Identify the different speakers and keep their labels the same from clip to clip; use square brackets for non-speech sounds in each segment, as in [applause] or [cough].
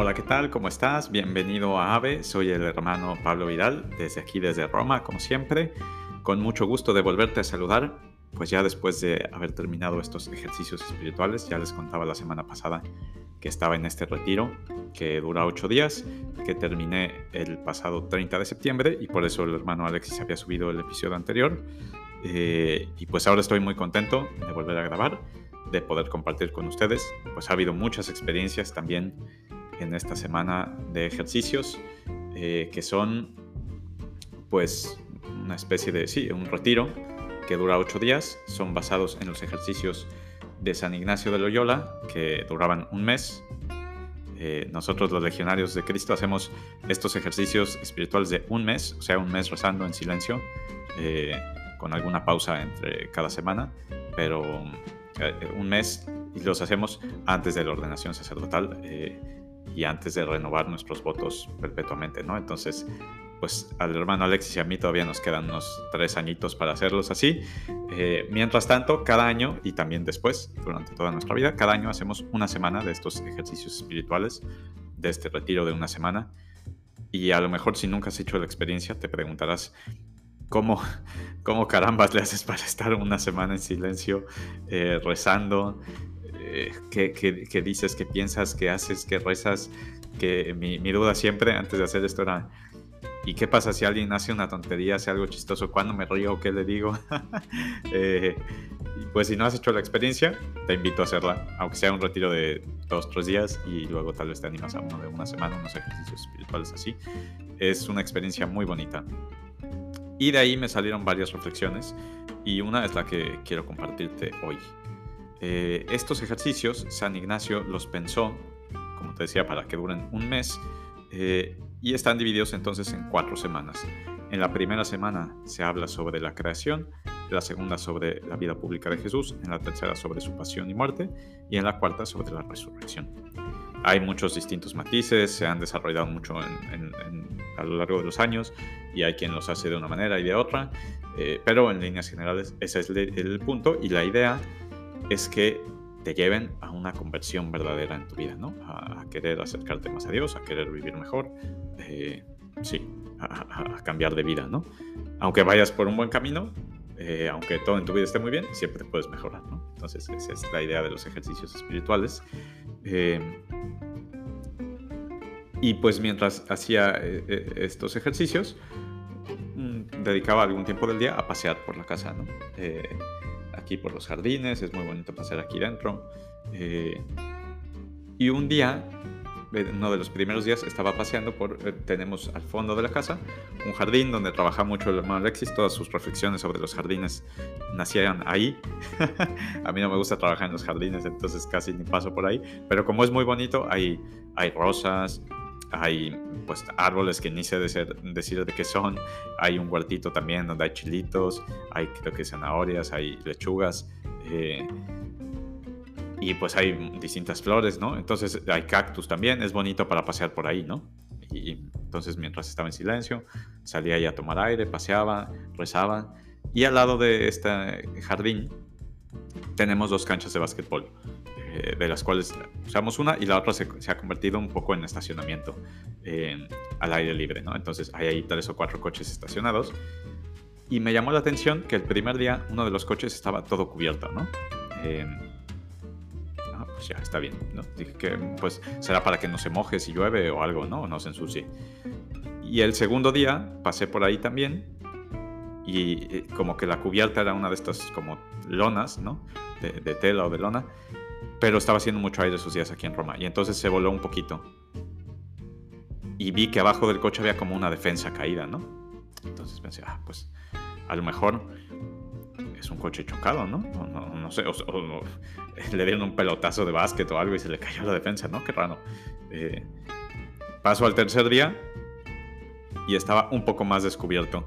Speaker 1: Hola, ¿qué tal? ¿Cómo estás? Bienvenido a AVE. Soy el hermano Pablo Vidal, desde aquí, desde Roma, como siempre. Con mucho gusto de volverte a saludar, pues ya después de haber terminado estos ejercicios espirituales, ya les contaba la semana pasada que estaba en este retiro, que dura ocho días, que terminé el pasado 30 de septiembre y por eso el hermano Alexis había subido el episodio anterior. Eh, y pues ahora estoy muy contento de volver a grabar, de poder compartir con ustedes. Pues ha habido muchas experiencias también en esta semana de ejercicios eh, que son pues una especie de, sí, un retiro que dura ocho días. Son basados en los ejercicios de San Ignacio de Loyola que duraban un mes. Eh, nosotros los legionarios de Cristo hacemos estos ejercicios espirituales de un mes, o sea, un mes rezando en silencio, eh, con alguna pausa entre cada semana, pero un mes y los hacemos antes de la ordenación sacerdotal y antes de renovar nuestros votos perpetuamente, ¿no? Entonces, pues al hermano Alexis y a mí todavía nos quedan unos tres añitos para hacerlos así. Eh, mientras tanto, cada año y también después, durante toda nuestra vida, cada año hacemos una semana de estos ejercicios espirituales, de este retiro de una semana. Y a lo mejor si nunca has hecho la experiencia, te preguntarás, ¿cómo, cómo carambas le haces para estar una semana en silencio, eh, rezando? Eh, ¿qué, dices, qué piensas, qué haces, qué rezas? Que mi, duda siempre antes de hacer esto era, ¿y qué pasa si alguien hace una tontería, hace algo chistoso? ¿Cuándo me río? ¿Qué le digo? [laughs] eh, pues si no has hecho la experiencia, te invito a hacerla, aunque sea un retiro de dos, tres días y luego tal vez te animas a uno de una semana, unos ejercicios espirituales así. Es una experiencia muy bonita. Y de ahí me salieron varias reflexiones y una es la que quiero compartirte hoy. Eh, estos ejercicios San Ignacio los pensó, como te decía, para que duren un mes eh, y están divididos entonces en cuatro semanas. En la primera semana se habla sobre la creación, en la segunda sobre la vida pública de Jesús, en la tercera sobre su pasión y muerte y en la cuarta sobre la resurrección. Hay muchos distintos matices, se han desarrollado mucho a lo largo de los años y hay quien los hace de una manera y de otra, eh, pero en líneas generales ese es el punto y la idea es que te lleven a una conversión verdadera en tu vida, ¿no? A, querer acercarte más a Dios, a querer vivir mejor, eh, sí, a, cambiar de vida, ¿no? Aunque vayas por un buen camino, eh, aunque todo en tu vida esté muy bien, siempre puedes mejorar, ¿no? Entonces, esa es la idea de los ejercicios espirituales. Eh, y pues mientras hacía estos ejercicios, mm, dedicaba algún tiempo del día a pasear por la casa, ¿no? Por los jardines, es muy bonito pasar aquí dentro. Eh, y un día, uno de los primeros días, estaba paseando por, eh, tenemos al fondo de la casa un jardín donde trabaja mucho el hermano Alexis, todas sus reflexiones sobre los jardines nacían ahí. [laughs] a mí no me gusta trabajar en los jardines, entonces casi ni paso por ahí, pero como es muy bonito, hay, hay rosas, hay pues árboles que ni sé decir, de qué son, hay un huertito también donde hay chilitos, hay creo que zanahorias, hay lechugas, eh, y pues hay distintas flores, ¿no? Entonces hay cactus también, es bonito para pasear por ahí, ¿no? Y entonces mientras estaba en silencio, salía ahí a tomar aire, paseaba, rezaba, y al lado de este jardín tenemos dos canchas de básquetbol. Eh, de las cuales usamos una y la otra se, ha convertido un poco en estacionamiento al aire libre, ¿no? Entonces hay ahí tres o cuatro coches estacionados y me llamó la atención que el primer día uno de los coches estaba todo cubierto, ¿no? ah, pues ya, está bien, ¿no? Dije que pues será para que no se moje si llueve o algo, ¿no? O no se ensucie. Y el segundo día pasé por ahí también y eh, como que la cubierta era una de estas como lonas, ¿no? De, de tela o de lona pero estaba haciendo mucho aire esos días aquí en Roma y entonces se voló un poquito. Y vi que abajo del coche había como una defensa caída, ¿no? Entonces pensé, ah, pues a lo mejor es un coche chocado, ¿no? No, sé, o, le dieron un pelotazo de básquet o algo y se le cayó la defensa, ¿no? Qué raro. Eh, paso al tercer día y estaba un poco más descubierto.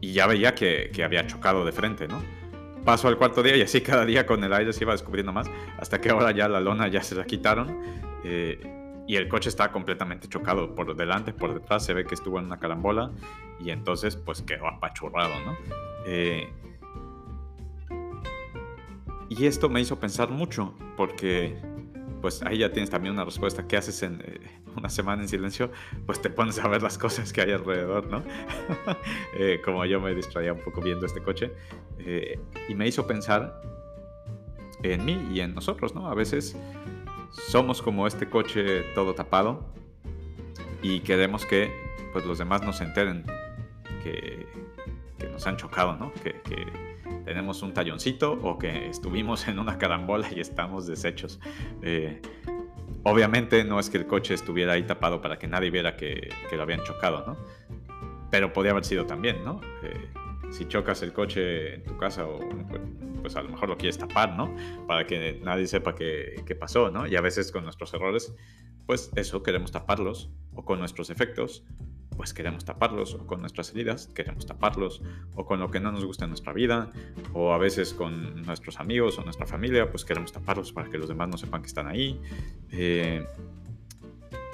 Speaker 1: Y ya veía que, que había chocado de frente, ¿no? Paso al cuarto día y así cada día con el aire se iba descubriendo más, hasta que ahora ya la lona ya se la quitaron eh, y el coche está completamente chocado por delante, por detrás, se ve que estuvo en una carambola y entonces pues quedó apachurrado, ¿no? Eh, y esto me hizo pensar mucho porque pues ahí ya tienes también una respuesta. ¿Qué haces en eh, una semana en silencio? Pues te pones a ver las cosas que hay alrededor, ¿no? [laughs] Eh, como yo me distraía un poco viendo este coche. Eh, y me hizo pensar en mí y en nosotros, ¿no? A veces somos como este coche todo tapado y queremos que pues, los demás nos enteren que, nos han chocado, ¿no? Que, que tenemos un talloncito o que estuvimos en una carambola y estamos deshechos. Eh, obviamente no es que el coche estuviera ahí tapado para que nadie viera que, lo habían chocado, ¿no? Pero podría haber sido también, ¿no? Eh, si chocas el coche en tu casa o pues a lo mejor lo quieres tapar, ¿no? Para que nadie sepa qué, qué pasó, ¿no? Y a veces con nuestros errores, pues eso queremos taparlos o con nuestros efectos pues queremos taparlos, o con nuestras heridas queremos taparlos, o con lo que no nos gusta en nuestra vida, o a veces con nuestros amigos o nuestra familia, pues queremos taparlos para que los demás no sepan que están ahí. Eh,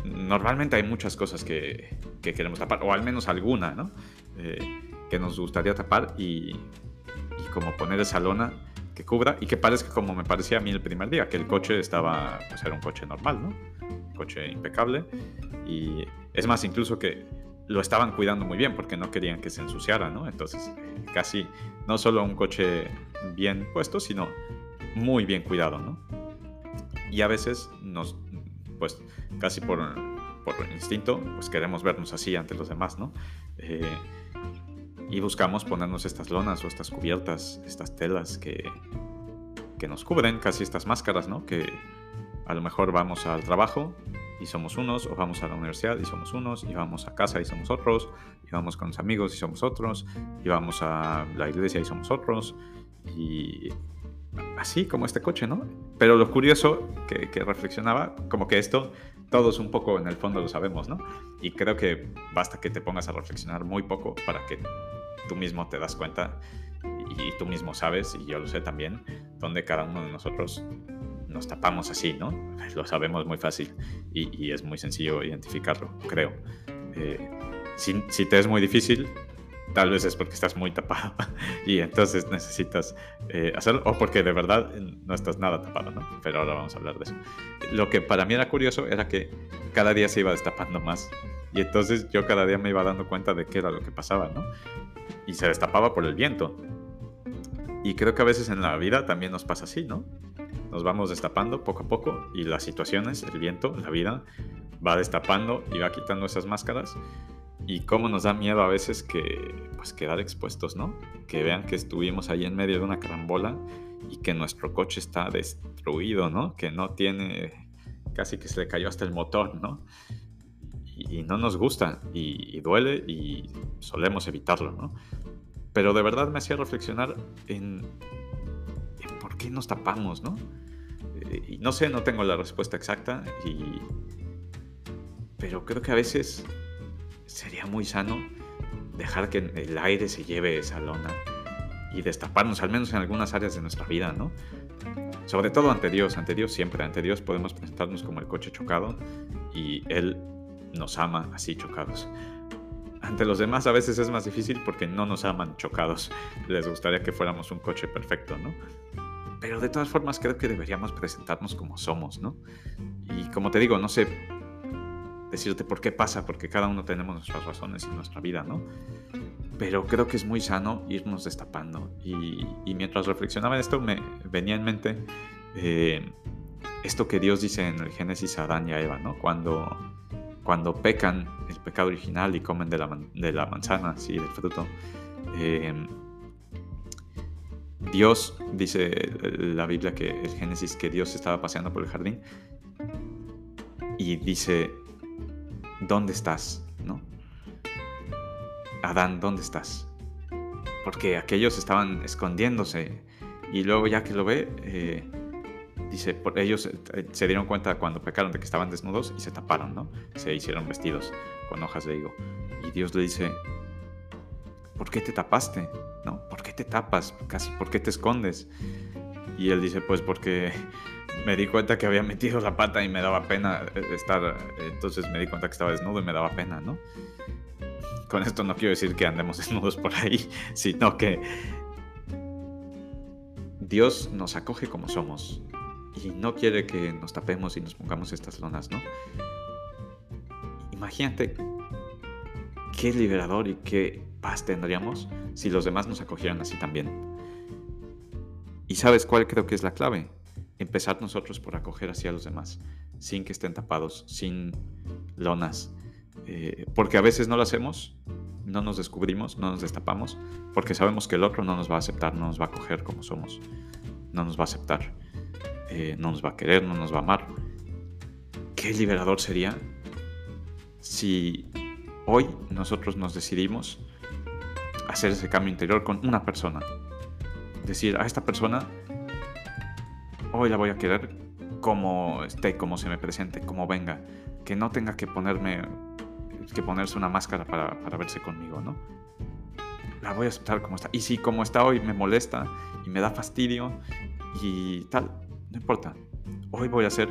Speaker 1: normalmente hay muchas cosas que, queremos tapar, o al menos alguna, ¿no? Eh, que nos gustaría tapar y, como poner esa lona que cubra y que parezca como me parecía a mí el primer día, que el coche estaba, pues era un coche normal, ¿no? Coche impecable. Y es más, incluso que lo estaban cuidando muy bien porque no querían que se ensuciara, ¿no? Entonces, casi no solo un coche bien puesto, sino muy bien cuidado, ¿no? Y a veces nos, pues, casi por, por instinto, pues queremos vernos así ante los demás, ¿no? Eh, y buscamos ponernos estas lonas o estas cubiertas, estas telas que, que nos cubren, casi estas máscaras, ¿no? Que a lo mejor vamos al trabajo y somos unos, o vamos a la universidad y somos unos, y vamos a casa y somos otros, y vamos con los amigos y somos otros, y vamos a la iglesia y somos otros, y así como este coche, ¿no? Pero lo curioso que, que reflexionaba, como que esto todos un poco en el fondo lo sabemos, ¿no? Y creo que basta que te pongas a reflexionar muy poco para que tú mismo te das cuenta y tú mismo sabes, y yo lo sé también, donde cada uno de nosotros nos tapamos así, ¿no? [laughs] Lo sabemos muy fácil y, es muy sencillo identificarlo, creo. Eh, si, te es muy difícil, tal vez es porque estás muy tapado [laughs] y entonces necesitas eh, hacerlo, o porque de verdad no estás nada tapado, ¿no? Pero ahora vamos a hablar de eso. Lo que para mí era curioso era que cada día se iba destapando más y entonces yo cada día me iba dando cuenta de qué era lo que pasaba, ¿no? Y se destapaba por el viento. Y creo que a veces en la vida también nos pasa así, ¿no? Nos vamos destapando poco a poco y las situaciones, el viento, la vida, va destapando y va quitando esas máscaras. Y cómo nos da miedo a veces que, pues, quedar expuestos, ¿no? Que vean que estuvimos ahí en medio de una carambola y que nuestro coche está destruido, ¿no? Que no tiene, casi que se le cayó hasta el motor, ¿no? Y, no nos gusta y, y duele y solemos evitarlo, ¿no? Pero de verdad me hacía reflexionar en qué nos tapamos, no? Eh, y no sé, no tengo la respuesta exacta, y... pero creo que a veces sería muy sano dejar que el aire se lleve esa lona y destaparnos, al menos en algunas áreas de nuestra vida, ¿no? Sobre todo ante Dios, ante Dios siempre, ante Dios podemos presentarnos como el coche chocado y Él nos ama así chocados. Ante los demás a veces es más difícil porque no nos aman chocados. Les gustaría que fuéramos un coche perfecto, ¿no? Pero de todas formas creo que deberíamos presentarnos como somos, ¿no? Y como te digo, no sé decirte por qué pasa, porque cada uno tenemos nuestras razones en nuestra vida, ¿no? Pero creo que es muy sano irnos destapando. Y, mientras reflexionaba en esto, me venía en mente eh, esto que Dios dice en el Génesis a Adán y a Eva, ¿no? Cuando, cuando pecan el pecado original y comen de la, de la manzana, sí, del fruto. Eh, Dios, dice la Biblia que el Génesis, que Dios estaba paseando por el jardín y dice, ¿dónde estás? ¿No? Adán, ¿dónde estás? Porque aquellos estaban escondiéndose y luego ya que lo ve, eh, dice, por ellos eh, se dieron cuenta cuando pecaron de que estaban desnudos y se taparon, ¿no? Se hicieron vestidos con hojas de higo. Y Dios le dice, ¿por qué te tapaste? ¿No? ¿Por qué te tapas? Casi, ¿por qué te escondes? Y él dice, pues porque [laughs] me di cuenta que había metido la pata y me daba pena estar, entonces me di cuenta que estaba desnudo y me daba pena, ¿no? Con esto no quiero decir que andemos [laughs] desnudos por ahí, sino que Dios nos acoge como somos y no quiere que nos tapemos y nos pongamos estas lonas, ¿no? Imagínate qué liberador y qué paz tendríamos si los demás nos acogieran así también. ¿Y sabes cuál creo que es la clave? Empezar nosotros por acoger así a los demás, sin que estén tapados, sin lonas. Eh, porque a veces no lo hacemos, no nos descubrimos, no nos destapamos, porque sabemos que el otro no nos va a aceptar, no nos va a acoger como somos, no nos va a aceptar, eh, no nos va a querer, no nos va a amar. Qué liberador sería si hoy nosotros nos decidimos hacer ese cambio interior con una persona. Decir a esta persona, hoy la voy a querer como esté, como se me presente, como venga, que no tenga que ponerme, que ponerse una máscara para, para verse conmigo, ¿no? La voy a aceptar como está. Y si como está hoy me molesta y me da fastidio y tal, no importa. Hoy voy a hacer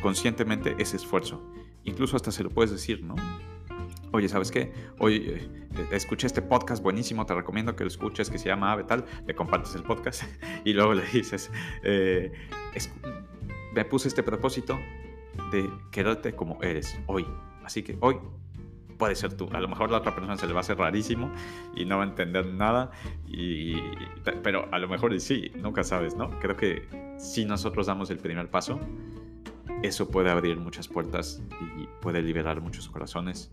Speaker 1: conscientemente ese esfuerzo. Incluso hasta se lo puedes decir, ¿no? Oye, ¿sabes qué? Hoy eh, escuché este podcast buenísimo, te recomiendo que lo escuches, que se llama Ave tal, le compartes el podcast [laughs] y luego le dices, eh, me puse este propósito de quedarte como eres hoy. Así que hoy puede ser tú. A lo mejor la otra persona se le va a hacer rarísimo y no va a entender nada, y, pero a lo mejor sí, nunca sabes, ¿no? Creo que si nosotros damos el primer paso, eso puede abrir muchas puertas y puede liberar muchos corazones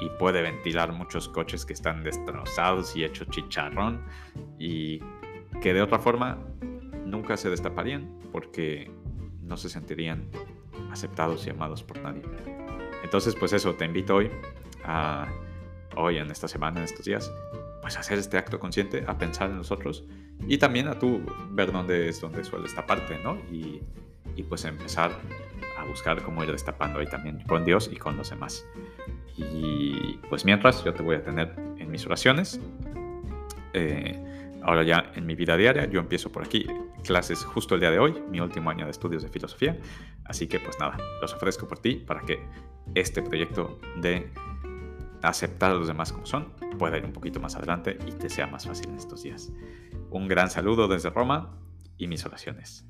Speaker 1: y puede ventilar muchos coches que están destrozados y hechos chicharrón y que de otra forma nunca se destaparían porque no se sentirían aceptados y amados por nadie. Entonces, pues eso, te invito hoy a hoy en esta semana, en estos días, pues hacer este acto consciente, a pensar en nosotros y también a tú ver dónde es donde suele esta parte, ¿no? Y, y pues empezar a buscar cómo ir destapando ahí también con Dios y con los demás. Y pues mientras yo te voy a tener en mis oraciones. Eh, ahora ya en mi vida diaria, yo empiezo por aquí clases justo el día de hoy, mi último año de estudios de filosofía. Así que pues nada, los ofrezco por ti para que este proyecto de aceptar a los demás como son pueda ir un poquito más adelante y te sea más fácil en estos días. Un gran saludo desde Roma y mis oraciones.